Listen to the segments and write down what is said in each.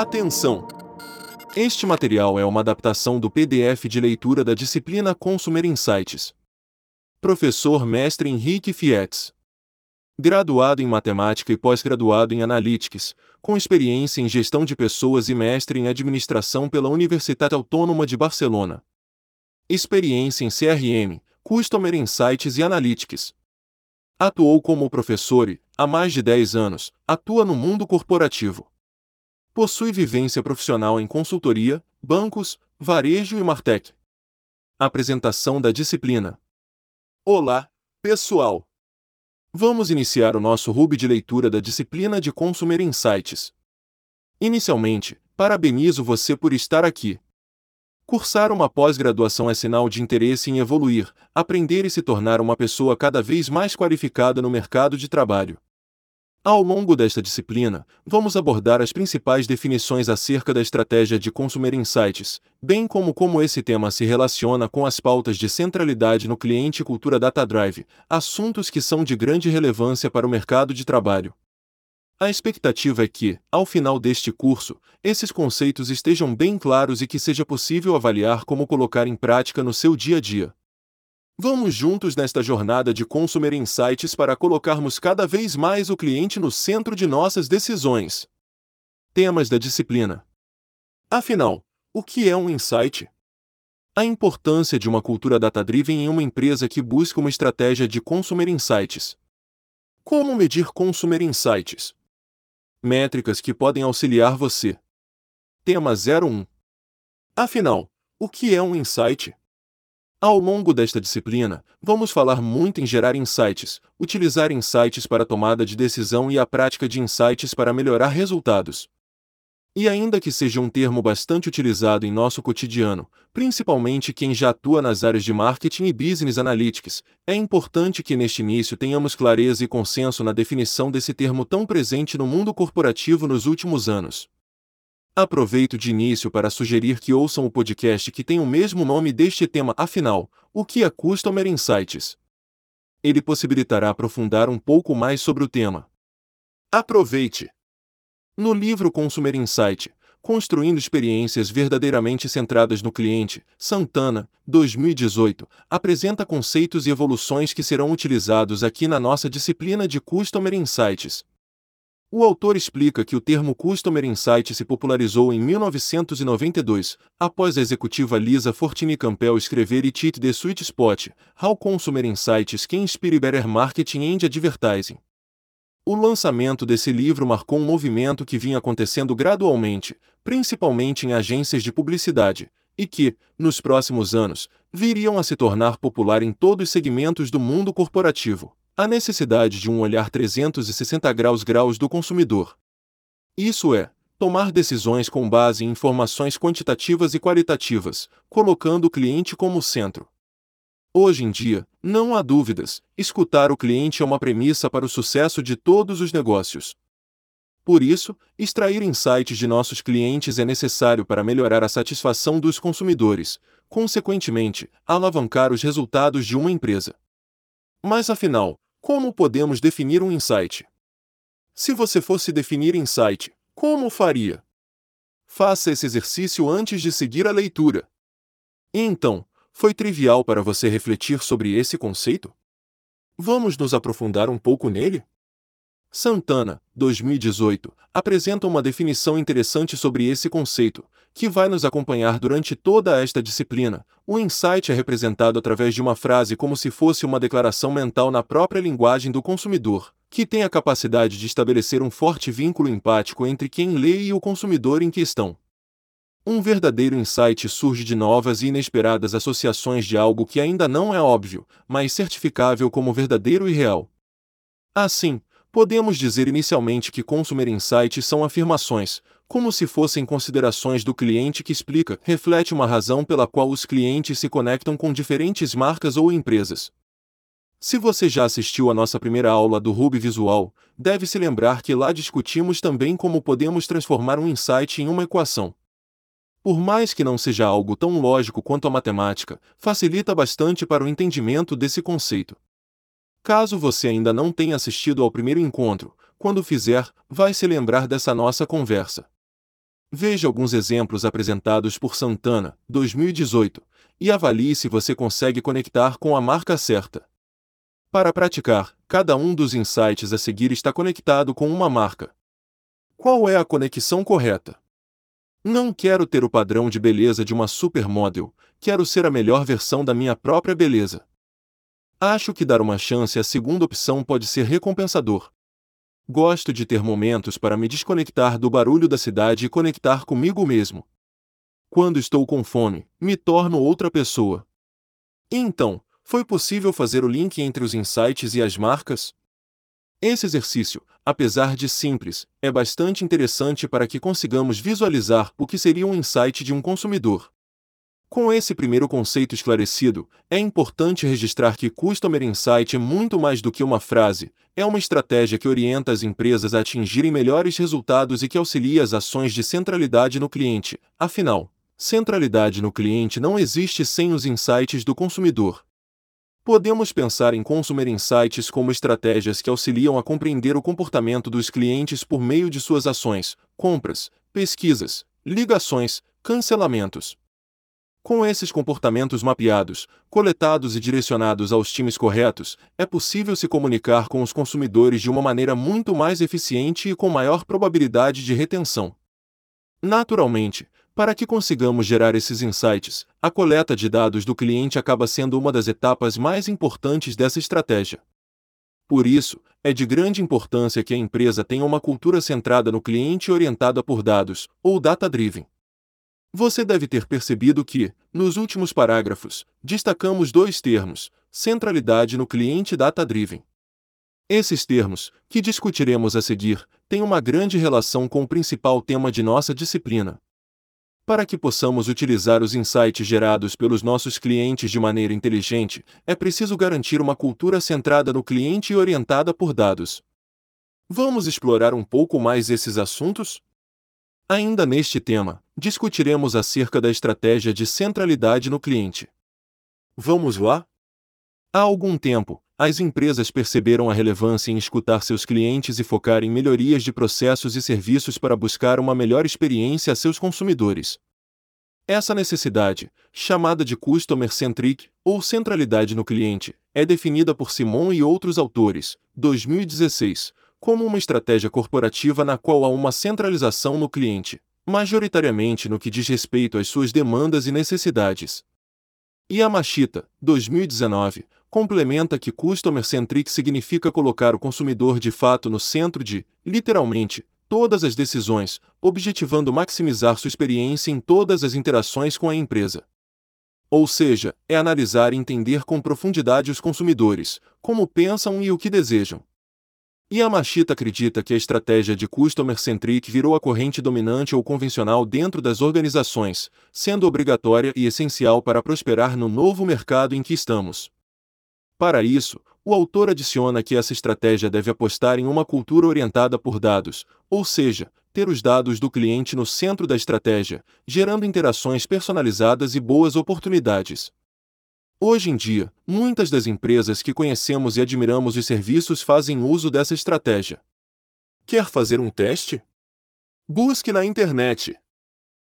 Atenção! Este material é uma adaptação do PDF de leitura da disciplina Consumer Insights. Professor Mestre Henrique Fietz. Graduado em Matemática e pós-graduado em Analytics, com experiência em Gestão de Pessoas e mestre em Administração pela Universidade Autônoma de Barcelona. Experiência em CRM, Customer Insights e Analytics. Atuou como professor e, há mais de 10 anos, atua no mundo corporativo. Possui vivência profissional em consultoria, bancos, varejo e martech. Apresentação da disciplina. Olá, pessoal! Vamos iniciar o nosso hub de leitura da disciplina de Consumer Insights. Inicialmente, parabenizo você por estar aqui. Cursar uma pós-graduação é sinal de interesse em evoluir, aprender e se tornar uma pessoa cada vez mais qualificada no mercado de trabalho. Ao longo desta disciplina, vamos abordar as principais definições acerca da estratégia de Consumer Insights, bem como como esse tema se relaciona com as pautas de centralidade no cliente e cultura Data Drive, assuntos que são de grande relevância para o mercado de trabalho. A expectativa é que, ao final deste curso, esses conceitos estejam bem claros e que seja possível avaliar como colocar em prática no seu dia a dia. Vamos juntos nesta jornada de Consumer Insights para colocarmos cada vez mais o cliente no centro de nossas decisões. Temas da disciplina. Afinal, o que é um insight? A importância de uma cultura data-driven em uma empresa que busca uma estratégia de Consumer Insights. Como medir Consumer Insights? Métricas que podem auxiliar você. Tema 01. Afinal, o que é um insight? Ao longo desta disciplina, vamos falar muito em gerar insights, utilizar insights para tomada de decisão e a prática de insights para melhorar resultados. E ainda que seja um termo bastante utilizado em nosso cotidiano, principalmente quem já atua nas áreas de marketing e business analytics, é importante que neste início tenhamos clareza e consenso na definição desse termo tão presente no mundo corporativo nos últimos anos. Aproveito de início para sugerir que ouçam o podcast que tem o mesmo nome deste tema, afinal, o que é Customer Insights? Ele possibilitará aprofundar um pouco mais sobre o tema. Aproveite! No livro Consumer Insight, Construindo Experiências Verdadeiramente Centradas no Cliente, Santana, 2018, apresenta conceitos e evoluções que serão utilizados aqui na nossa disciplina de Customer Insights, o autor explica que o termo Customer Insight se popularizou em 1992, após a executiva Lisa Fortini Campbell escrever It It the Sweet Spot, How Consumer Insights Can Inspire Better Marketing and Advertising. O lançamento desse livro marcou um movimento que vinha acontecendo gradualmente, principalmente em agências de publicidade, e que, nos próximos anos, viriam a se tornar popular em todos os segmentos do mundo corporativo a necessidade de um olhar 360 graus graus do consumidor. Isso é, tomar decisões com base em informações quantitativas e qualitativas, colocando o cliente como centro. Hoje em dia, não há dúvidas, escutar o cliente é uma premissa para o sucesso de todos os negócios. Por isso, extrair insights de nossos clientes é necessário para melhorar a satisfação dos consumidores, consequentemente, alavancar os resultados de uma empresa. Mas afinal, como podemos definir um insight? Se você fosse definir insight, como faria? Faça esse exercício antes de seguir a leitura. Então, foi trivial para você refletir sobre esse conceito? Vamos nos aprofundar um pouco nele? Santana, 2018, apresenta uma definição interessante sobre esse conceito, que vai nos acompanhar durante toda esta disciplina. O insight é representado através de uma frase como se fosse uma declaração mental na própria linguagem do consumidor, que tem a capacidade de estabelecer um forte vínculo empático entre quem lê e o consumidor em questão. Um verdadeiro insight surge de novas e inesperadas associações de algo que ainda não é óbvio, mas certificável como verdadeiro e real. Assim, podemos dizer inicialmente que Consumer Insights são afirmações, como se fossem considerações do cliente que explica, reflete uma razão pela qual os clientes se conectam com diferentes marcas ou empresas. Se você já assistiu à nossa primeira aula do Ruby Visual, deve se lembrar que lá discutimos também como podemos transformar um insight em uma equação. Por mais que não seja algo tão lógico quanto a matemática, facilita bastante para o entendimento desse conceito. Caso você ainda não tenha assistido ao primeiro encontro, quando fizer, vai se lembrar dessa nossa conversa. Veja alguns exemplos apresentados por Santana, 2018, e avalie se você consegue conectar com a marca certa. Para praticar, cada um dos insights a seguir está conectado com uma marca. Qual é a conexão correta? Não quero ter o padrão de beleza de uma supermodel, quero ser a melhor versão da minha própria beleza. Acho que dar uma chance à segunda opção pode ser recompensador. Gosto de ter momentos para me desconectar do barulho da cidade e conectar comigo mesmo. Quando estou com fome, me torno outra pessoa. então, foi possível fazer o link entre os insights e as marcas? Esse exercício, apesar de simples, é bastante interessante para que consigamos visualizar o que seria um insight de um consumidor. Com esse primeiro conceito esclarecido, é importante registrar que Customer Insight é muito mais do que uma frase, é uma estratégia que orienta as empresas a atingirem melhores resultados e que auxilia as ações de centralidade no cliente. Afinal, centralidade no cliente não existe sem os insights do consumidor. Podemos pensar em Consumer Insights como estratégias que auxiliam a compreender o comportamento dos clientes por meio de suas ações, compras, pesquisas, ligações, cancelamentos. Com esses comportamentos mapeados, coletados e direcionados aos times corretos, é possível se comunicar com os consumidores de uma maneira muito mais eficiente e com maior probabilidade de retenção. Naturalmente, para que consigamos gerar esses insights, a coleta de dados do cliente acaba sendo uma das etapas mais importantes dessa estratégia. Por isso, é de grande importância que a empresa tenha uma cultura centrada no cliente orientada por dados, ou data-driven. Você deve ter percebido que, nos últimos parágrafos, destacamos dois termos: centralidade no cliente data-driven. Esses termos, que discutiremos a seguir, têm uma grande relação com o principal tema de nossa disciplina, para que possamos utilizar os insights gerados pelos nossos clientes de maneira inteligente, é preciso garantir uma cultura centrada no cliente e orientada por dados. Vamos explorar um pouco mais esses assuntos? Ainda neste tema, discutiremos acerca da estratégia de centralidade no cliente. Vamos lá? Há algum tempo, as empresas perceberam a relevância em escutar seus clientes e focar em melhorias de processos e serviços para buscar uma melhor experiência a seus consumidores. Essa necessidade, chamada de Customer Centric, ou centralidade no cliente, é definida por Simon e outros autores, 2016, como uma estratégia corporativa na qual há uma centralização no cliente, majoritariamente no que diz respeito às suas demandas e necessidades. Yamashita, 2019, complementa que Customer Centric significa colocar o consumidor de fato no centro de, literalmente, todas as decisões, objetivando maximizar sua experiência em todas as interações com a empresa. Ou seja, é analisar e entender com profundidade os consumidores, como pensam e o que desejam. Yamashita acredita que a estratégia de Customer Centric virou a corrente dominante ou convencional dentro das organizações, sendo obrigatória e essencial para prosperar no novo mercado em que estamos. Para isso, o autor adiciona que essa estratégia deve apostar em uma cultura orientada por dados, ou seja, ter os dados do cliente no centro da estratégia, gerando interações personalizadas e boas oportunidades. Hoje em dia, muitas das empresas que conhecemos e admiramos os serviços fazem uso dessa estratégia. Quer fazer um teste? Busque na internet.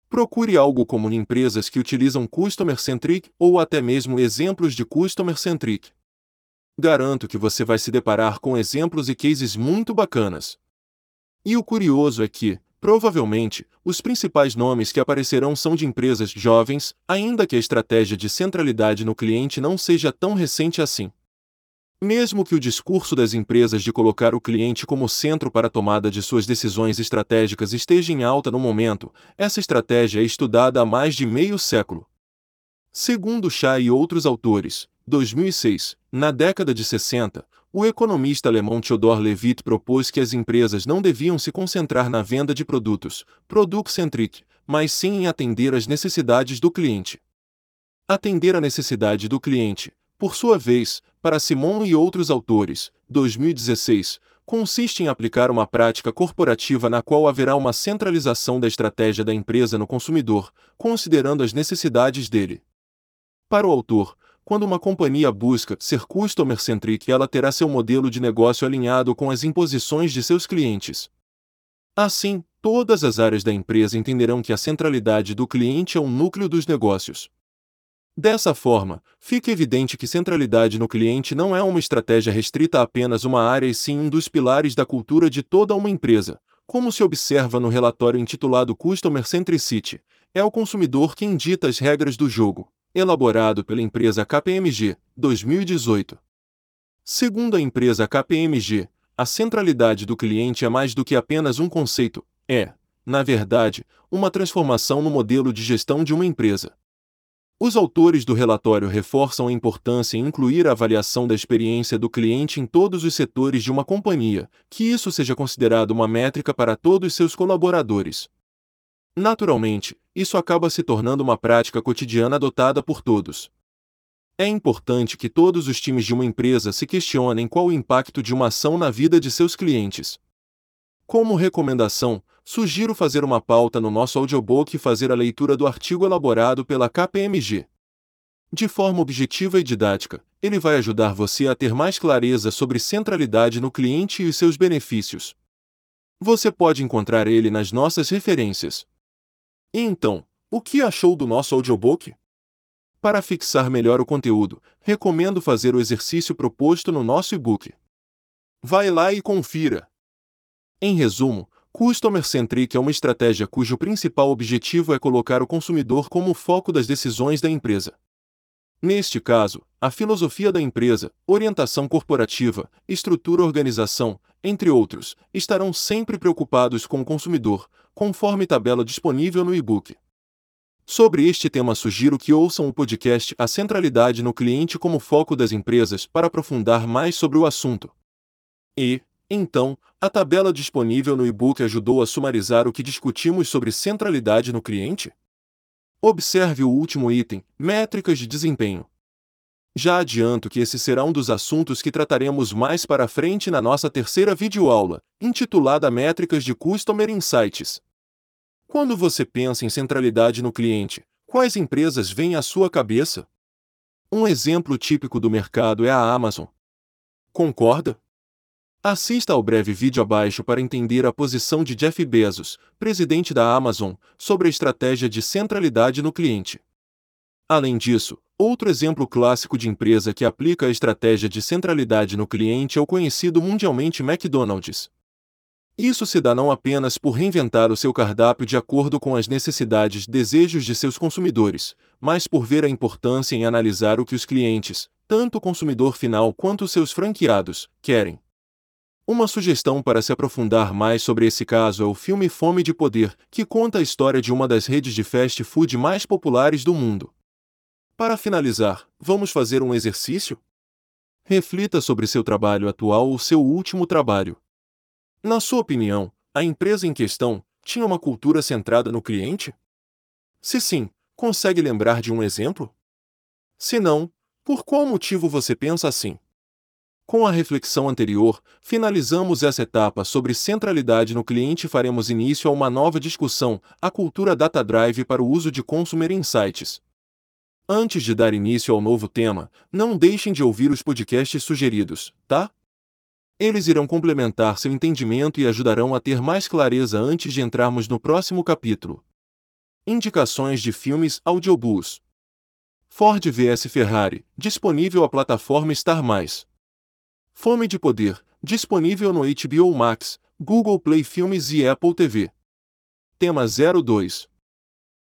Procure algo como empresas que utilizam Customer Centric ou até mesmo exemplos de Customer Centric. Garanto que você vai se deparar com exemplos e cases muito bacanas. E o curioso é que, provavelmente, os principais nomes que aparecerão são de empresas jovens, ainda que a estratégia de centralidade no cliente não seja tão recente assim. Mesmo que o discurso das empresas de colocar o cliente como centro para a tomada de suas decisões estratégicas esteja em alta no momento, essa estratégia é estudada há mais de meio século. Segundo Chá e outros autores, 2006, na década de 60, o economista alemão Theodor Levitt propôs que as empresas não deviam se concentrar na venda de produtos, product-centric, mas sim em atender às necessidades do cliente. Atender a necessidade do cliente, por sua vez, para Simon e outros autores, 2016, consiste em aplicar uma prática corporativa na qual haverá uma centralização da estratégia da empresa no consumidor, considerando as necessidades dele. Para o autor, quando uma companhia busca ser customer-centric, ela terá seu modelo de negócio alinhado com as imposições de seus clientes. Assim, todas as áreas da empresa entenderão que a centralidade do cliente é o núcleo dos negócios. Dessa forma, fica evidente que centralidade no cliente não é uma estratégia restrita a apenas uma área e sim um dos pilares da cultura de toda uma empresa, como se observa no relatório intitulado Customer Centricity. É o consumidor quem dita as regras do jogo, elaborado pela empresa KPMG, 2018. Segundo a empresa KPMG, a centralidade do cliente é mais do que apenas um conceito, é, na verdade, uma transformação no modelo de gestão de uma empresa. Os autores do relatório reforçam a importância em incluir a avaliação da experiência do cliente em todos os setores de uma companhia, que isso seja considerado uma métrica para todos seus colaboradores. Naturalmente, isso acaba se tornando uma prática cotidiana adotada por todos. É importante que todos os times de uma empresa se questionem qual o impacto de uma ação na vida de seus clientes. Como recomendação, sugiro fazer uma pauta no nosso audiobook e fazer a leitura do artigo elaborado pela KPMG. De forma objetiva e didática, ele vai ajudar você a ter mais clareza sobre centralidade no cliente e seus benefícios. Você pode encontrar ele nas nossas referências. E então, o que achou do nosso audiobook? Para fixar melhor o conteúdo, recomendo fazer o exercício proposto no nosso e-book. Vai lá e confira. Em resumo, Customer Centric é uma estratégia cujo principal objetivo é colocar o consumidor como foco das decisões da empresa. Neste caso, a filosofia da empresa, orientação corporativa, estrutura organização, entre outros, estarão sempre preocupados com o consumidor, conforme tabela disponível no e-book. Sobre este tema, sugiro que ouçam o podcast A Centralidade no Cliente como Foco das Empresas para aprofundar mais sobre o assunto. E, então, a tabela disponível no e-book ajudou a sumarizar o que discutimos sobre centralidade no cliente? Observe o último item, métricas de desempenho. Já adianto que esse será um dos assuntos que trataremos mais para frente na nossa terceira videoaula, intitulada Métricas de Customer Insights. Quando você pensa em centralidade no cliente, quais empresas vêm à sua cabeça? Um exemplo típico do mercado é a Amazon. Concorda? Assista ao breve vídeo abaixo para entender a posição de Jeff Bezos, presidente da Amazon, sobre a estratégia de centralidade no cliente. Além disso, outro exemplo clássico de empresa que aplica a estratégia de centralidade no cliente é o conhecido mundialmente McDonald's. Isso se dá não apenas por reinventar o seu cardápio de acordo com as necessidades e desejos de seus consumidores, mas por ver a importância em analisar o que os clientes, tanto o consumidor final quanto seus franqueados, querem. Uma sugestão para se aprofundar mais sobre esse caso é o filme Fome de Poder, que conta a história de uma das redes de fast food mais populares do mundo. Para finalizar, vamos fazer um exercício? Reflita sobre seu trabalho atual ou seu último trabalho. Na sua opinião, a empresa em questão tinha uma cultura centrada no cliente? Se sim, consegue lembrar de um exemplo? Se não, por qual motivo você pensa assim? Com a reflexão anterior, finalizamos essa etapa sobre centralidade no cliente e faremos início a uma nova discussão, a cultura Data Drive para o uso de Consumer Insights. Antes de dar início ao novo tema, não deixem de ouvir os podcasts sugeridos, tá? Eles irão complementar seu entendimento e ajudarão a ter mais clareza antes de entrarmos no próximo capítulo. Indicações de filmes audiobooks. Ford vs Ferrari, disponível a plataforma Star+. Fome de Poder, disponível no HBO Max, Google Play Filmes e Apple TV. Tema 02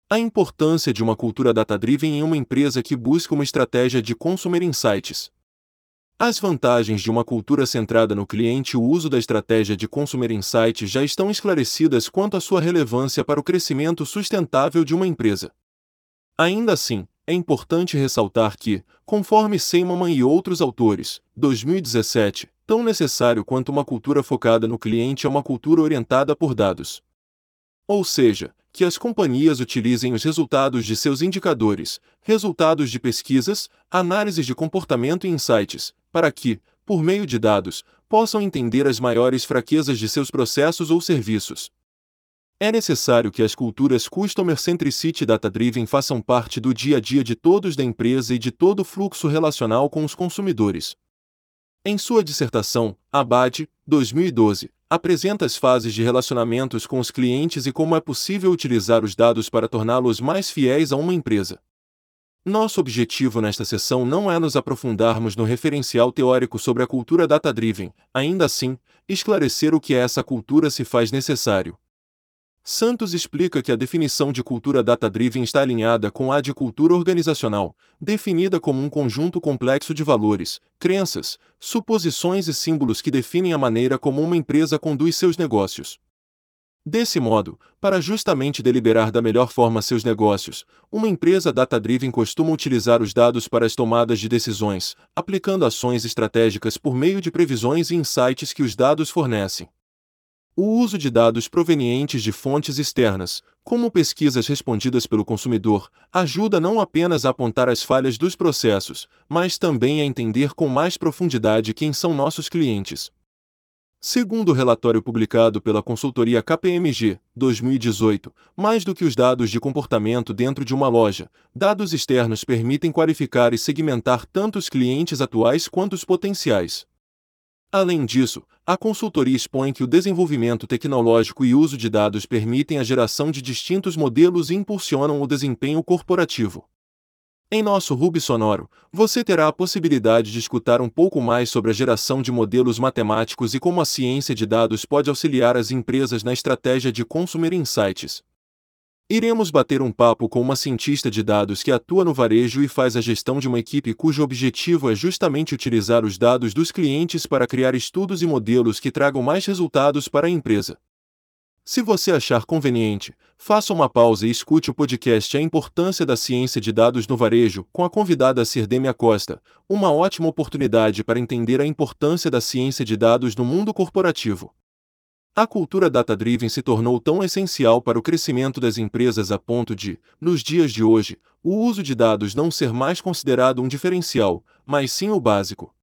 A importância de uma cultura data-driven em uma empresa que busca uma estratégia de consumer insights. As vantagens de uma cultura centrada no cliente e o uso da estratégia de consumer insights já estão esclarecidas quanto à sua relevância para o crescimento sustentável de uma empresa. Ainda assim, é importante ressaltar que, conforme Seymour e outros autores, 2017, tão necessário quanto uma cultura focada no cliente é uma cultura orientada por dados. Ou seja, que as companhias utilizem os resultados de seus indicadores, resultados de pesquisas, análises de comportamento e insights, para que, por meio de dados, possam entender as maiores fraquezas de seus processos ou serviços, é necessário que as culturas Customer Centricity Data Driven façam parte do dia a dia de todos da empresa e de todo o fluxo relacional com os consumidores. Em sua dissertação, Abad, 2012, apresenta as fases de relacionamentos com os clientes e como é possível utilizar os dados para torná-los mais fiéis a uma empresa. Nosso objetivo nesta sessão não é nos aprofundarmos no referencial teórico sobre a cultura data-driven, ainda assim, esclarecer o que é essa cultura se faz necessário. Santos explica que a definição de cultura data-driven está alinhada com a de cultura organizacional, definida como um conjunto complexo de valores, crenças, suposições e símbolos que definem a maneira como uma empresa conduz seus negócios. Desse modo, para justamente deliberar da melhor forma seus negócios, uma empresa data-driven costuma utilizar os dados para as tomadas de decisões, aplicando ações estratégicas por meio de previsões e insights que os dados fornecem. O uso de dados provenientes de fontes externas, como pesquisas respondidas pelo consumidor, ajuda não apenas a apontar as falhas dos processos, mas também a entender com mais profundidade quem são nossos clientes. Segundo o relatório publicado pela consultoria KPMG, 2018, mais do que os dados de comportamento dentro de uma loja, dados externos permitem qualificar e segmentar tanto os clientes atuais quanto os potenciais. Além disso, a consultoria expõe que o desenvolvimento tecnológico e uso de dados permitem a geração de distintos modelos e impulsionam o desempenho corporativo. Em nosso Ruby Sonoro, você terá a possibilidade de escutar um pouco mais sobre a geração de modelos matemáticos e como a ciência de dados pode auxiliar as empresas na estratégia de Consumer Insights. Iremos bater um papo com uma cientista de dados que atua no varejo e faz a gestão de uma equipe cujo objetivo é justamente utilizar os dados dos clientes para criar estudos e modelos que tragam mais resultados para a empresa. Se você achar conveniente, faça uma pausa e escute o podcast A Importância da Ciência de Dados no Varejo com a convidada Cirdemia Costa, uma ótima oportunidade para entender a importância da ciência de dados no mundo corporativo. A cultura data-driven se tornou tão essencial para o crescimento das empresas a ponto de, nos dias de hoje, o uso de dados não ser mais considerado um diferencial, mas sim o básico.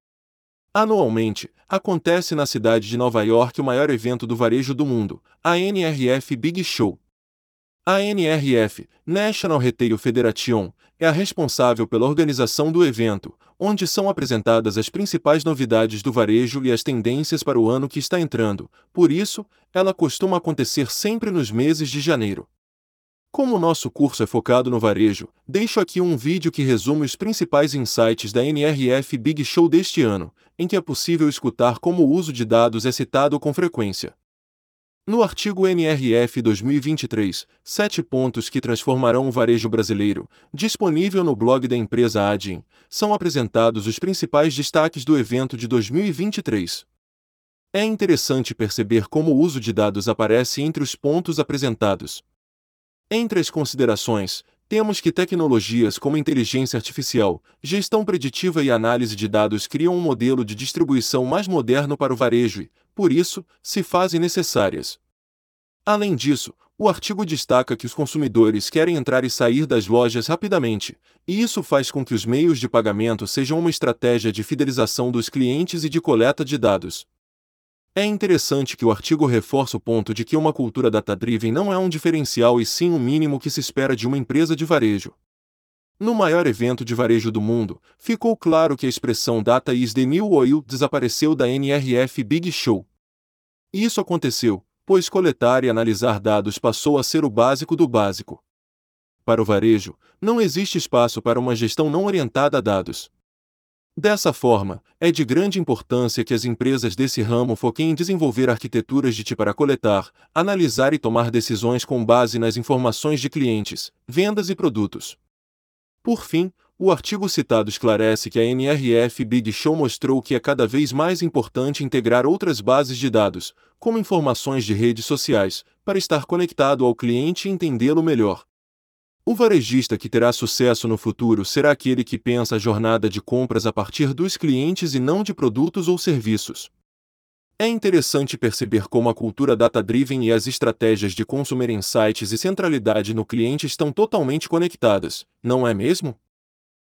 Anualmente, acontece na cidade de Nova York o maior evento do varejo do mundo, a NRF Big Show. A NRF, National Retail Federation, é a responsável pela organização do evento, onde são apresentadas as principais novidades do varejo e as tendências para o ano que está entrando, por isso, ela costuma acontecer sempre nos meses de janeiro. Como o nosso curso é focado no varejo, deixo aqui um vídeo que resume os principais insights da NRF Big Show deste ano, em que é possível escutar como o uso de dados é citado com frequência. No artigo NRF 2023, Sete pontos que transformarão o varejo brasileiro, disponível no blog da empresa Adin, são apresentados os principais destaques do evento de 2023. É interessante perceber como o uso de dados aparece entre os pontos apresentados. Entre as considerações, temos que tecnologias como inteligência artificial, gestão preditiva e análise de dados criam um modelo de distribuição mais moderno para o varejo e, por isso, se fazem necessárias. Além disso, o artigo destaca que os consumidores querem entrar e sair das lojas rapidamente, e isso faz com que os meios de pagamento sejam uma estratégia de fidelização dos clientes e de coleta de dados. É interessante que o artigo reforça o ponto de que uma cultura data-driven não é um diferencial e sim um mínimo que se espera de uma empresa de varejo. No maior evento de varejo do mundo, ficou claro que a expressão Data is the new oil desapareceu da NRF Big Show. Isso aconteceu, pois coletar e analisar dados passou a ser o básico do básico. Para o varejo, não existe espaço para uma gestão não orientada a dados. Dessa forma, é de grande importância que as empresas desse ramo foquem em desenvolver arquiteturas de TI para coletar, analisar e tomar decisões com base nas informações de clientes, vendas e produtos. Por fim, o artigo citado esclarece que a NRF Big Show mostrou que é cada vez mais importante integrar outras bases de dados, como informações de redes sociais, para estar conectado ao cliente e entendê-lo melhor. O varejista que terá sucesso no futuro será aquele que pensa a jornada de compras a partir dos clientes e não de produtos ou serviços. É interessante perceber como a cultura data-driven e as estratégias de consumer insights e centralidade no cliente estão totalmente conectadas, não é mesmo?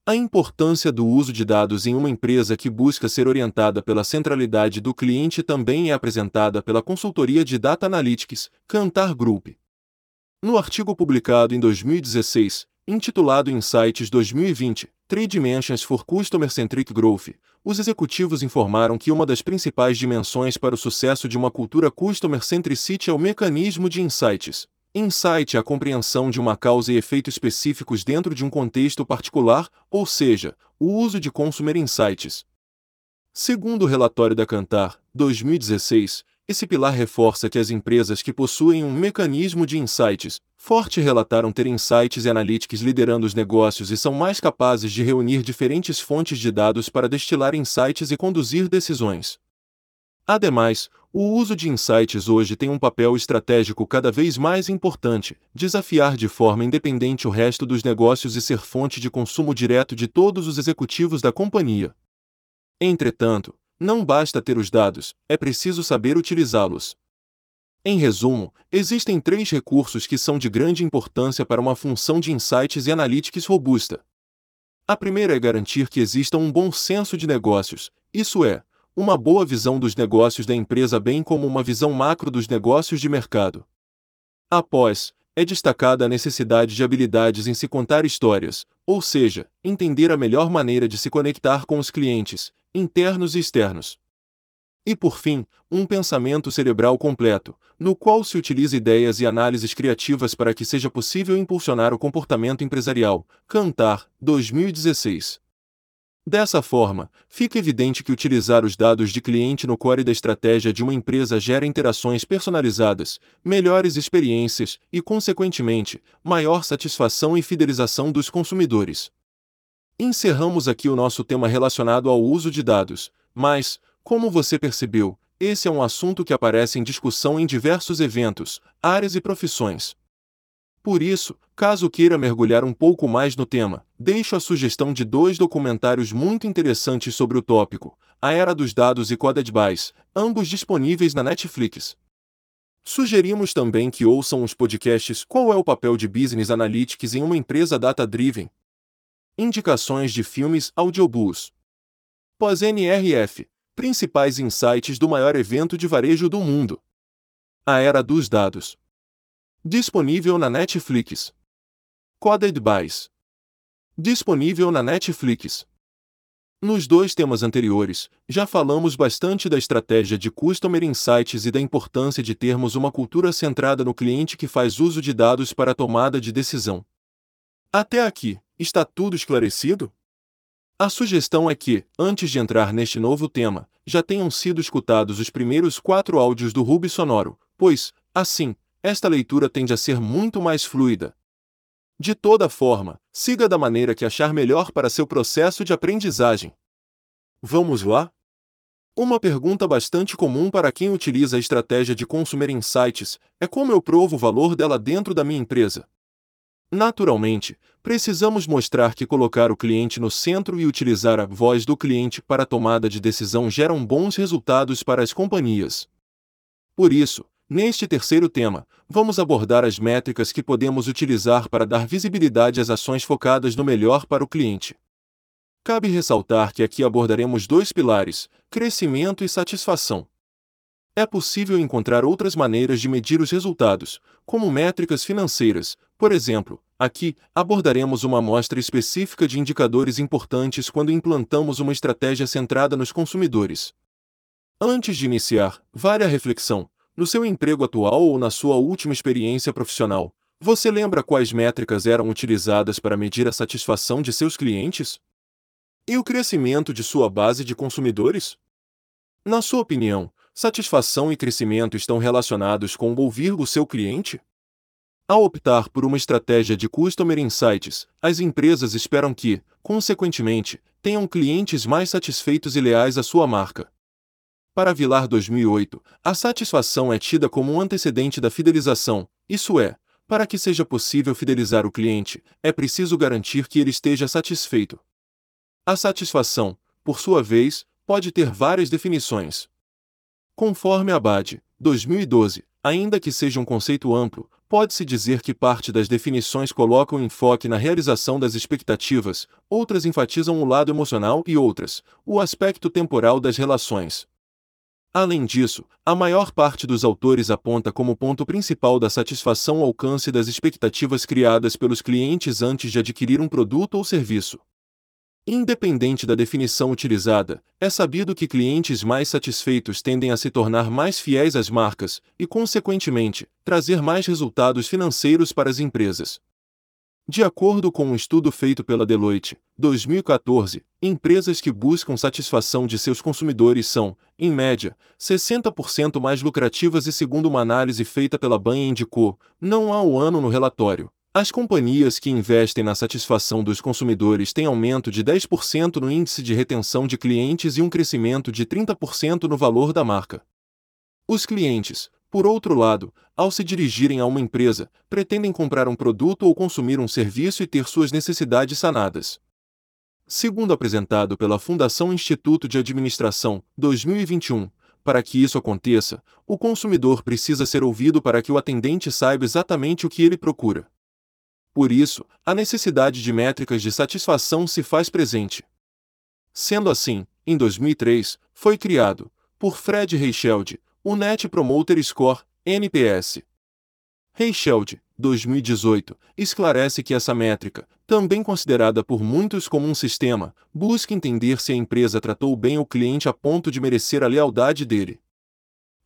A importância do uso de dados em uma empresa que busca ser orientada pela centralidade do cliente também é apresentada pela consultoria de Data Analytics, Cantar Group. No artigo publicado em 2016, intitulado Insights 2020, Three Dimensions for Customer Centric Growth, os executivos informaram que uma das principais dimensões para o sucesso de uma cultura customer centricity é o mecanismo de insights. Insight é a compreensão de uma causa e efeito específicos dentro de um contexto particular, ou seja, o uso de consumer insights. Segundo o relatório da Cantar, 2016, esse pilar reforça que as empresas que possuem um mecanismo de insights forte relataram ter insights e analytics liderando os negócios e são mais capazes de reunir diferentes fontes de dados para destilar insights e conduzir decisões. Ademais, o uso de insights hoje tem um papel estratégico cada vez mais importante, desafiar de forma independente o resto dos negócios e ser fonte de consumo direto de todos os executivos da companhia. Entretanto, não basta ter os dados, é preciso saber utilizá-los. Em resumo, existem três recursos que são de grande importância para uma função de insights e analytics robusta. A primeira é garantir que exista um bom senso de negócios, isso é, uma boa visão dos negócios da empresa, bem como uma visão macro dos negócios de mercado. Após, é destacada a necessidade de habilidades em se contar histórias, ou seja, entender a melhor maneira de se conectar com os clientes, internos e externos. E por fim, um pensamento cerebral completo, no qual se utiliza ideias e análises criativas para que seja possível impulsionar o comportamento empresarial. Cantar, 2016. Dessa forma, fica evidente que utilizar os dados de cliente no core da estratégia de uma empresa gera interações personalizadas, melhores experiências e, consequentemente, maior satisfação e fidelização dos consumidores. Encerramos aqui o nosso tema relacionado ao uso de dados, mas, como você percebeu, esse é um assunto que aparece em discussão em diversos eventos, áreas e profissões. Por isso, caso queira mergulhar um pouco mais no tema, deixo a sugestão de dois documentários muito interessantes sobre o tópico: A Era dos Dados e Code Advice, ambos disponíveis na Netflix. Sugerimos também que ouçam os podcasts Qual é o papel de Business Analytics em uma empresa data-driven, Indicações de filmes audiobooks. Pós-NRF. Principais insights do maior evento de varejo do mundo. A Era dos Dados. Disponível na Netflix. Coded Buys. Disponível na Netflix. Nos dois temas anteriores, já falamos bastante da estratégia de Customer Insights e da importância de termos uma cultura centrada no cliente que faz uso de dados para a tomada de decisão. Até aqui, Está tudo esclarecido? A sugestão é que, antes de entrar neste novo tema, já tenham sido escutados os primeiros quatro áudios do Ruby Sonoro, pois, assim, esta leitura tende a ser muito mais fluida. De toda forma, siga da maneira que achar melhor para seu processo de aprendizagem. Vamos lá? Uma pergunta bastante comum para quem utiliza a estratégia de Consumer Insights é como eu provo o valor dela dentro da minha empresa. Naturalmente, precisamos mostrar que colocar o cliente no centro e utilizar a voz do cliente para a tomada de decisão geram bons resultados para as companhias. Por isso, neste terceiro tema, vamos abordar as métricas que podemos utilizar para dar visibilidade às ações focadas no melhor para o cliente. Cabe ressaltar que aqui abordaremos dois pilares: crescimento e satisfação. É possível encontrar outras maneiras de medir os resultados, como métricas financeiras. Por exemplo, aqui abordaremos uma amostra específica de indicadores importantes quando implantamos uma estratégia centrada nos consumidores. Antes de iniciar, vale a reflexão: no seu emprego atual ou na sua última experiência profissional, você lembra quais métricas eram utilizadas para medir a satisfação de seus clientes? E o crescimento de sua base de consumidores? Na sua opinião, satisfação e crescimento estão relacionados com ouvir o seu cliente? Ao optar por uma estratégia de Customer Insights, as empresas esperam que, consequentemente, tenham clientes mais satisfeitos e leais à sua marca. Para Vilar 2008, a satisfação é tida como um antecedente da fidelização, isso é, para que seja possível fidelizar o cliente, é preciso garantir que ele esteja satisfeito. A satisfação, por sua vez, pode ter várias definições. Conforme Abad, 2012, ainda que seja um conceito amplo, pode-se dizer que parte das definições colocam enfoque na realização das expectativas, outras enfatizam o lado emocional e outras, o aspecto temporal das relações. Além disso, a maior parte dos autores aponta como ponto principal da satisfação o alcance das expectativas criadas pelos clientes antes de adquirir um produto ou serviço. Independente da definição utilizada, é sabido que clientes mais satisfeitos tendem a se tornar mais fiéis às marcas e, consequentemente, trazer mais resultados financeiros para as empresas. De acordo com um estudo feito pela Deloitte, 2014, empresas que buscam satisfação de seus consumidores são, em média, 60% mais lucrativas e segundo uma análise feita pela Banha indicou, não há o ano no relatório, as companhias que investem na satisfação dos consumidores têm aumento de 10% no índice de retenção de clientes e um crescimento de 30% no valor da marca. Os clientes, por outro lado, ao se dirigirem a uma empresa, pretendem comprar um produto ou consumir um serviço e ter suas necessidades sanadas. Segundo apresentado pela Fundação Instituto de Administração, 2021, para que isso aconteça, o consumidor precisa ser ouvido para que o atendente saiba exatamente o que ele procura. Por isso, a necessidade de métricas de satisfação se faz presente. Sendo assim, em 2003, foi criado, por Fred Reicheld, o Net Promoter Score, NPS. Reicheld, 2018, esclarece que essa métrica, também considerada por muitos como um sistema, busca entender se a empresa tratou bem o cliente a ponto de merecer a lealdade dele.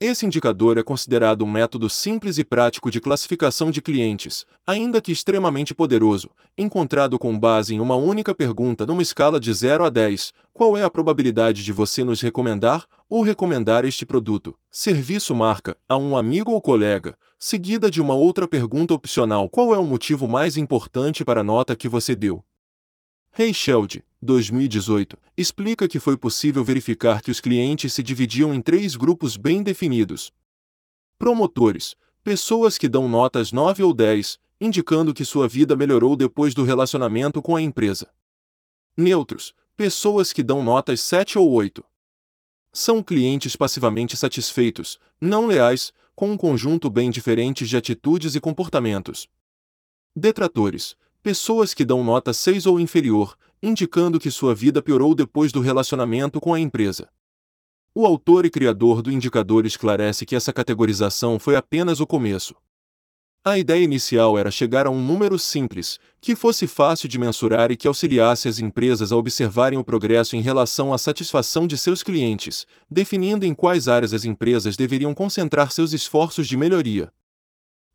Esse indicador é considerado um método simples e prático de classificação de clientes, ainda que extremamente poderoso, encontrado com base em uma única pergunta numa escala de 0 a 10: qual é a probabilidade de você nos recomendar ou recomendar este produto, serviço marca, a um amigo ou colega, seguida de uma outra pergunta opcional: qual é o motivo mais importante para a nota que você deu? Reicheld, 2018, explica que foi possível verificar que os clientes se dividiam em três grupos bem definidos. Promotores, pessoas que dão notas 9 ou 10, indicando que sua vida melhorou depois do relacionamento com a empresa. Neutros, pessoas que dão notas 7 ou 8. São clientes passivamente satisfeitos, não leais, com um conjunto bem diferente de atitudes e comportamentos. Detratores, pessoas que dão nota 6 ou inferior, indicando que sua vida piorou depois do relacionamento com a empresa. O autor e criador do indicador esclarece que essa categorização foi apenas o começo. A ideia inicial era chegar a um número simples, que fosse fácil de mensurar e que auxiliasse as empresas a observarem o progresso em relação à satisfação de seus clientes, definindo em quais áreas as empresas deveriam concentrar seus esforços de melhoria.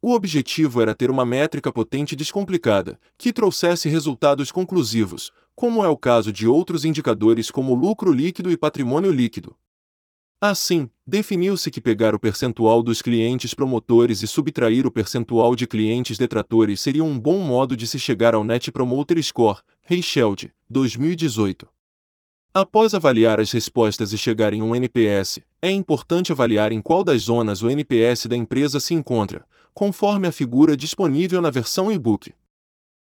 O objetivo era ter uma métrica potente e descomplicada, que trouxesse resultados conclusivos, como é o caso de outros indicadores como lucro líquido e patrimônio líquido. Assim, definiu-se que pegar o percentual dos clientes promotores e subtrair o percentual de clientes detratores seria um bom modo de se chegar ao Net Promoter Score, Reicheld, 2018. Após avaliar as respostas e chegar em um NPS, é importante avaliar em qual das zonas o NPS da empresa se encontra, conforme a figura disponível na versão e-book.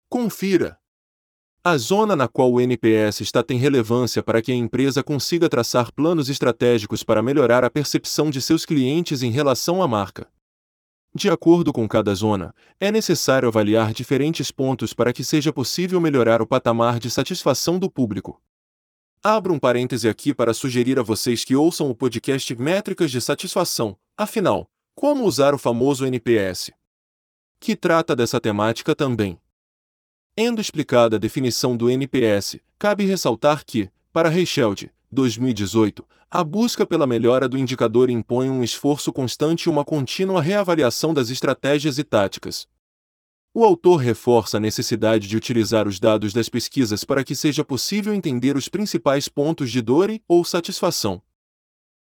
Confira! A zona na qual o NPS está tem relevância para que a empresa consiga traçar planos estratégicos para melhorar a percepção de seus clientes em relação à marca. De acordo com cada zona, é necessário avaliar diferentes pontos para que seja possível melhorar o patamar de satisfação do público. Abro um parêntese aqui para sugerir a vocês que ouçam o podcast Métricas de Satisfação, afinal, como usar o famoso NPS? Que trata dessa temática também. Endo explicada a definição do NPS, cabe ressaltar que, para Reicheld, 2018, a busca pela melhora do indicador impõe um esforço constante e uma contínua reavaliação das estratégias e táticas. O autor reforça a necessidade de utilizar os dados das pesquisas para que seja possível entender os principais pontos de dor e, ou satisfação.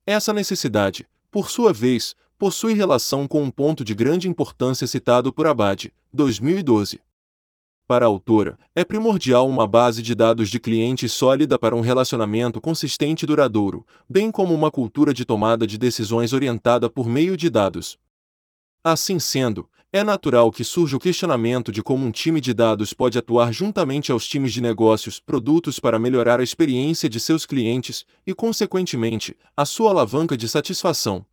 Essa necessidade, por sua vez, possui relação com um ponto de grande importância citado por Abad, 2012. Para a autora, é primordial uma base de dados de clientes sólida para um relacionamento consistente e duradouro, bem como uma cultura de tomada de decisões orientada por meio de dados. Assim sendo, é natural que surja o questionamento de como um time de dados pode atuar juntamente aos times de negócios, produtos para melhorar a experiência de seus clientes e, consequentemente, a sua alavanca de satisfação.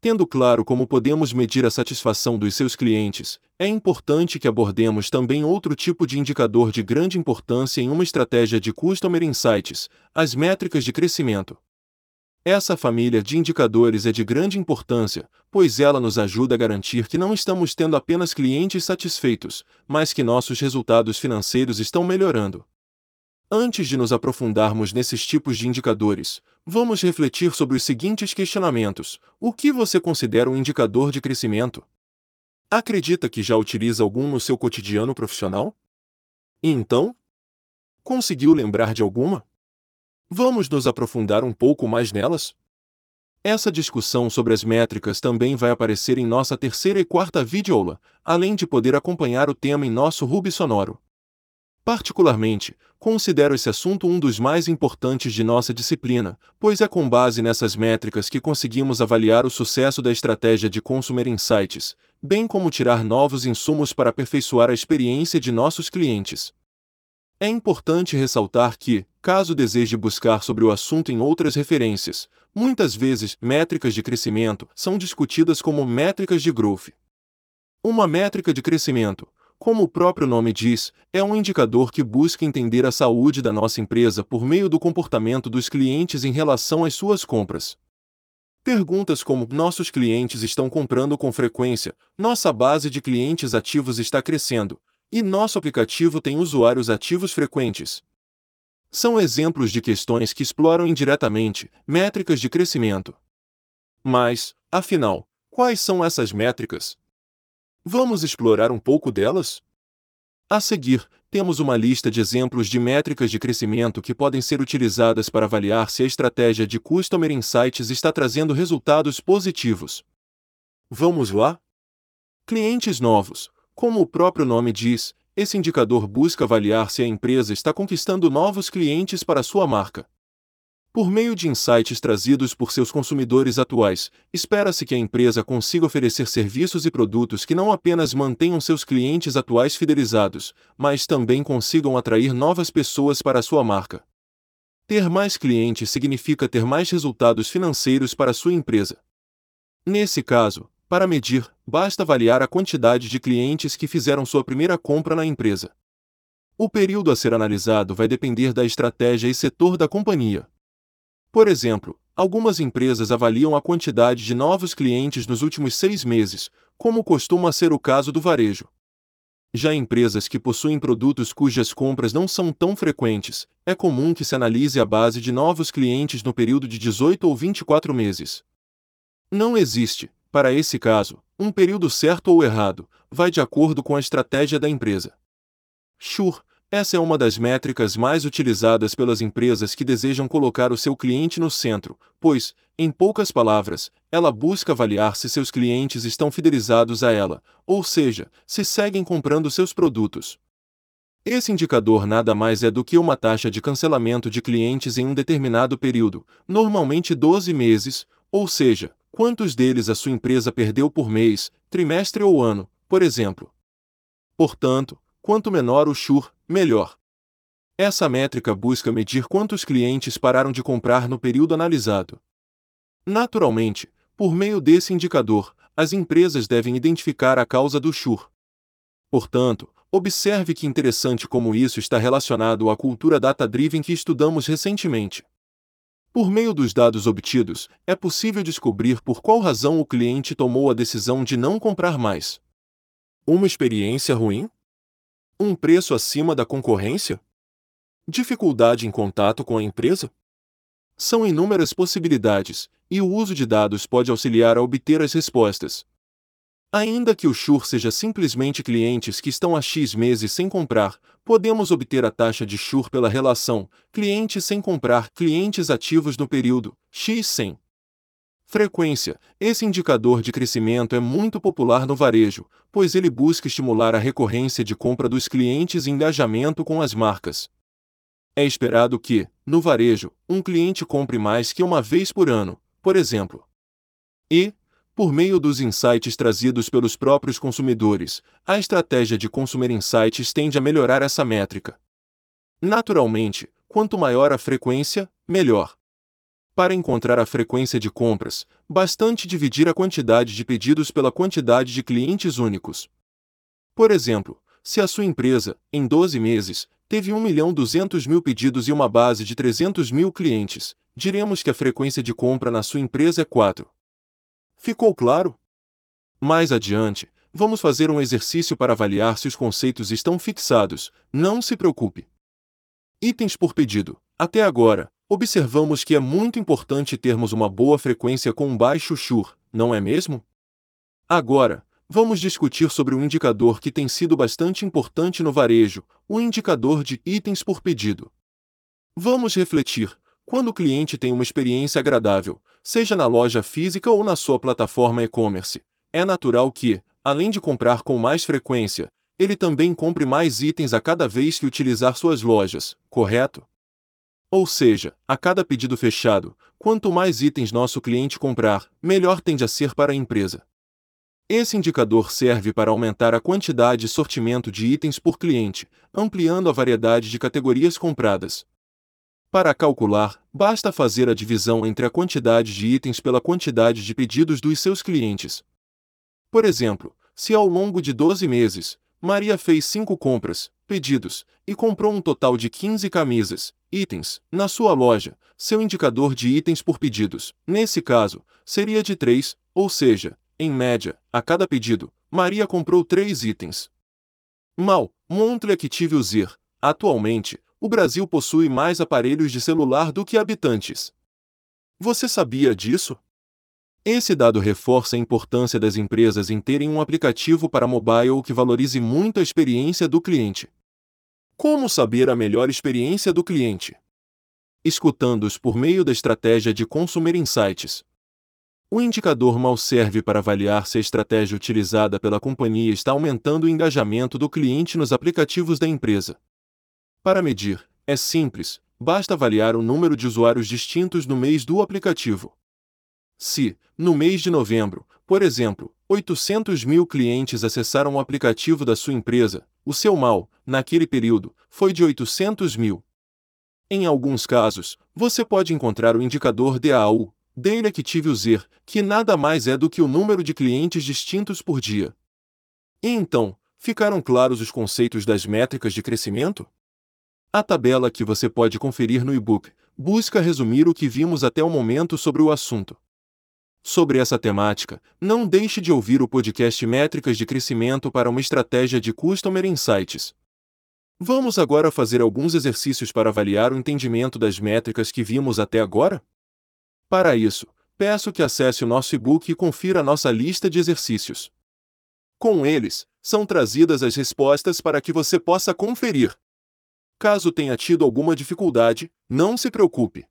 Tendo claro como podemos medir a satisfação dos seus clientes, é importante que abordemos também outro tipo de indicador de grande importância em uma estratégia de Customer Insights, as métricas de crescimento. Essa família de indicadores é de grande importância, pois ela nos ajuda a garantir que não estamos tendo apenas clientes satisfeitos, mas que nossos resultados financeiros estão melhorando. Antes de nos aprofundarmos nesses tipos de indicadores, vamos refletir sobre os seguintes questionamentos: O que você considera um indicador de crescimento? Acredita que já utiliza algum no seu cotidiano profissional? E então? Conseguiu lembrar de alguma? Vamos nos aprofundar um pouco mais nelas? Essa discussão sobre as métricas também vai aparecer em nossa terceira e quarta videoaula, além de poder acompanhar o tema em nosso Ruby sonoro. Particularmente, considero esse assunto um dos mais importantes de nossa disciplina, pois é com base nessas métricas que conseguimos avaliar o sucesso da estratégia de Consumer Insights, bem como tirar novos insumos para aperfeiçoar a experiência de nossos clientes. É importante ressaltar que, caso deseje buscar sobre o assunto em outras referências, muitas vezes métricas de crescimento são discutidas como métricas de growth. Uma métrica de crescimento, como o próprio nome diz, é um indicador que busca entender a saúde da nossa empresa por meio do comportamento dos clientes em relação às suas compras. Perguntas como: nossos clientes estão comprando com frequência, nossa base de clientes ativos está crescendo, e nosso aplicativo tem usuários ativos frequentes. São exemplos de questões que exploram indiretamente métricas de crescimento. Mas, afinal, quais são essas métricas? Vamos explorar um pouco delas? A seguir, temos uma lista de exemplos de métricas de crescimento que podem ser utilizadas para avaliar se a estratégia de Customer Insights está trazendo resultados positivos. Vamos lá? Clientes novos. Como o próprio nome diz, esse indicador busca avaliar se a empresa está conquistando novos clientes para sua marca. Por meio de insights trazidos por seus consumidores atuais, espera-se que a empresa consiga oferecer serviços e produtos que não apenas mantenham seus clientes atuais fidelizados, mas também consigam atrair novas pessoas para sua marca. Ter mais clientes significa ter mais resultados financeiros para sua empresa. Nesse caso, para medir, basta avaliar a quantidade de clientes que fizeram sua primeira compra na empresa. O período a ser analisado vai depender da estratégia e setor da companhia. Por exemplo, algumas empresas avaliam a quantidade de novos clientes nos últimos seis meses, como costuma ser o caso do varejo. Já empresas que possuem produtos cujas compras não são tão frequentes, é comum que se analise a base de novos clientes no período de 18 ou 24 meses. Não existe, para esse caso, um período certo ou errado, vai de acordo com a estratégia da empresa. Sure, essa é uma das métricas mais utilizadas pelas empresas que desejam colocar o seu cliente no centro, pois, em poucas palavras, ela busca avaliar se seus clientes estão fidelizados a ela, ou seja, se seguem comprando seus produtos. Esse indicador nada mais é do que uma taxa de cancelamento de clientes em um determinado período, normalmente 12 meses, ou seja, quantos deles a sua empresa perdeu por mês, trimestre ou ano, por exemplo. Portanto, quanto menor o chur, melhor. Essa métrica busca medir quantos clientes pararam de comprar no período analisado. Naturalmente, por meio desse indicador, as empresas devem identificar a causa do chur. Portanto, observe que interessante como isso está relacionado à cultura data-driven que estudamos recentemente. Por meio dos dados obtidos, é possível descobrir por qual razão o cliente tomou a decisão de não comprar mais. Uma experiência ruim? Um preço acima da concorrência? Dificuldade em contato com a empresa? São inúmeras possibilidades, e o uso de dados pode auxiliar a obter as respostas. Ainda que o chur seja simplesmente clientes que estão há X meses sem comprar, podemos obter a taxa de chur pela relação clientes sem comprar clientes ativos no período X 100. Frequência: Esse indicador de crescimento é muito popular no varejo, pois ele busca estimular a recorrência de compra dos clientes e engajamento com as marcas. É esperado que, no varejo, um cliente compre mais que uma vez por ano, por exemplo. E, por meio dos insights trazidos pelos próprios consumidores, a estratégia de Consumer Insights tende a melhorar essa métrica. Naturalmente, quanto maior a frequência, melhor. Para encontrar a frequência de compras, bastante dividir a quantidade de pedidos pela quantidade de clientes únicos. Por exemplo, se a sua empresa, em 12 meses, teve 1 milhão 200 mil pedidos e uma base de 300 mil clientes, diremos que a frequência de compra na sua empresa é 4. Ficou claro? Mais adiante, vamos fazer um exercício para avaliar se os conceitos estão fixados, não se preocupe. Itens por pedido. Até agora, observamos que é muito importante termos uma boa frequência com um baixo churn, não é mesmo? Agora, vamos discutir sobre um indicador que tem sido bastante importante no varejo, o indicador de itens por pedido. Vamos refletir. Quando o cliente tem uma experiência agradável, seja na loja física ou na sua plataforma e-commerce, é natural que, além de comprar com mais frequência, ele também compre mais itens a cada vez que utilizar suas lojas, correto? Ou seja, a cada pedido fechado, quanto mais itens nosso cliente comprar, melhor tende a ser para a empresa. Esse indicador serve para aumentar a quantidade e sortimento de itens por cliente, ampliando a variedade de categorias compradas. Para calcular, basta fazer a divisão entre a quantidade de itens pela quantidade de pedidos dos seus clientes. Por exemplo, se ao longo de 12 meses, Maria fez 5 compras, pedidos, e comprou um total de 15 camisas, itens, na sua loja, seu indicador de itens por pedidos, nesse caso, seria de 3, ou seja, em média, a cada pedido, Maria comprou três itens. Mal, Montre Active User. Atualmente, o Brasil possui mais aparelhos de celular do que habitantes. Você sabia disso? Esse dado reforça a importância das empresas em terem um aplicativo para mobile que valorize muito a experiência do cliente. Como saber a melhor experiência do cliente? Escutando-os por meio da estratégia de Consumer Insights. O indicador mal serve para avaliar se a estratégia utilizada pela companhia está aumentando o engajamento do cliente nos aplicativos da empresa. Para medir, é simples, basta avaliar o número de usuários distintos no mês do aplicativo. Se, no mês de novembro, por exemplo, 800 mil clientes acessaram o aplicativo da sua empresa, o seu mal, naquele período, foi de 800 mil. Em alguns casos, você pode encontrar o indicador DAU, Daily Active User, que nada mais é do que o número de clientes distintos por dia. E então, ficaram claros os conceitos das métricas de crescimento? A tabela que você pode conferir no e-book busca resumir o que vimos até o momento sobre o assunto. Sobre essa temática, não deixe de ouvir o podcast Métricas de Crescimento para uma estratégia de Customer Insights. Vamos agora fazer alguns exercícios para avaliar o entendimento das métricas que vimos até agora? Para isso, peço que acesse o nosso e-book e confira a nossa lista de exercícios. Com eles, são trazidas as respostas para que você possa conferir. Caso tenha tido alguma dificuldade, não se preocupe.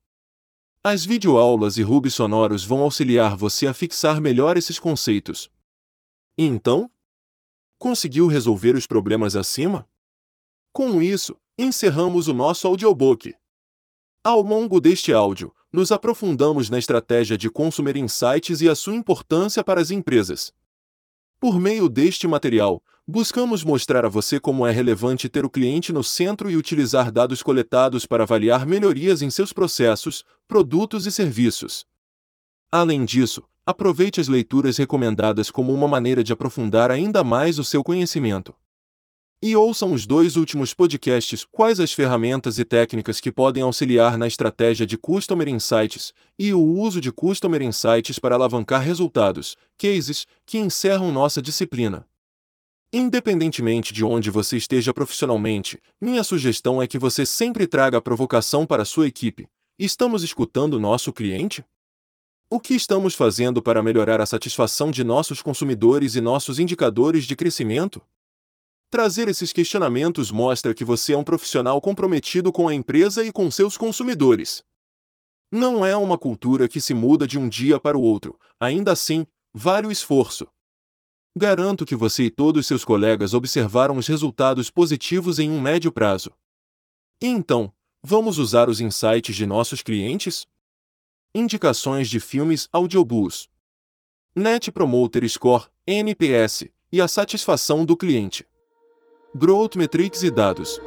As videoaulas e rubs sonoros vão auxiliar você a fixar melhor esses conceitos. E então? Conseguiu resolver os problemas acima? Com isso, encerramos o nosso audiobook. Ao longo deste áudio, nos aprofundamos na estratégia de Consumer Insights e a sua importância para as empresas. Por meio deste material, buscamos mostrar a você como é relevante ter o cliente no centro e utilizar dados coletados para avaliar melhorias em seus processos, produtos e serviços. Além disso, aproveite as leituras recomendadas como uma maneira de aprofundar ainda mais o seu conhecimento. E ouçam os dois últimos podcasts Quais as ferramentas e técnicas que podem auxiliar na estratégia de Customer Insights e o uso de Customer Insights para alavancar resultados, cases, que encerram nossa disciplina. Independentemente de onde você esteja profissionalmente, minha sugestão é que você sempre traga a provocação para a sua equipe. Estamos escutando nosso cliente? O que estamos fazendo para melhorar a satisfação de nossos consumidores e nossos indicadores de crescimento? Trazer esses questionamentos mostra que você é um profissional comprometido com a empresa e com seus consumidores. Não é uma cultura que se muda de um dia para o outro, ainda assim, vale o esforço. Garanto que você e todos seus colegas observaram os resultados positivos em um médio prazo. E então, vamos usar os insights de nossos clientes? Indicações de filmes audiobooks. Net Promoter Score, NPS, e a satisfação do cliente. Growth Metrics e dados.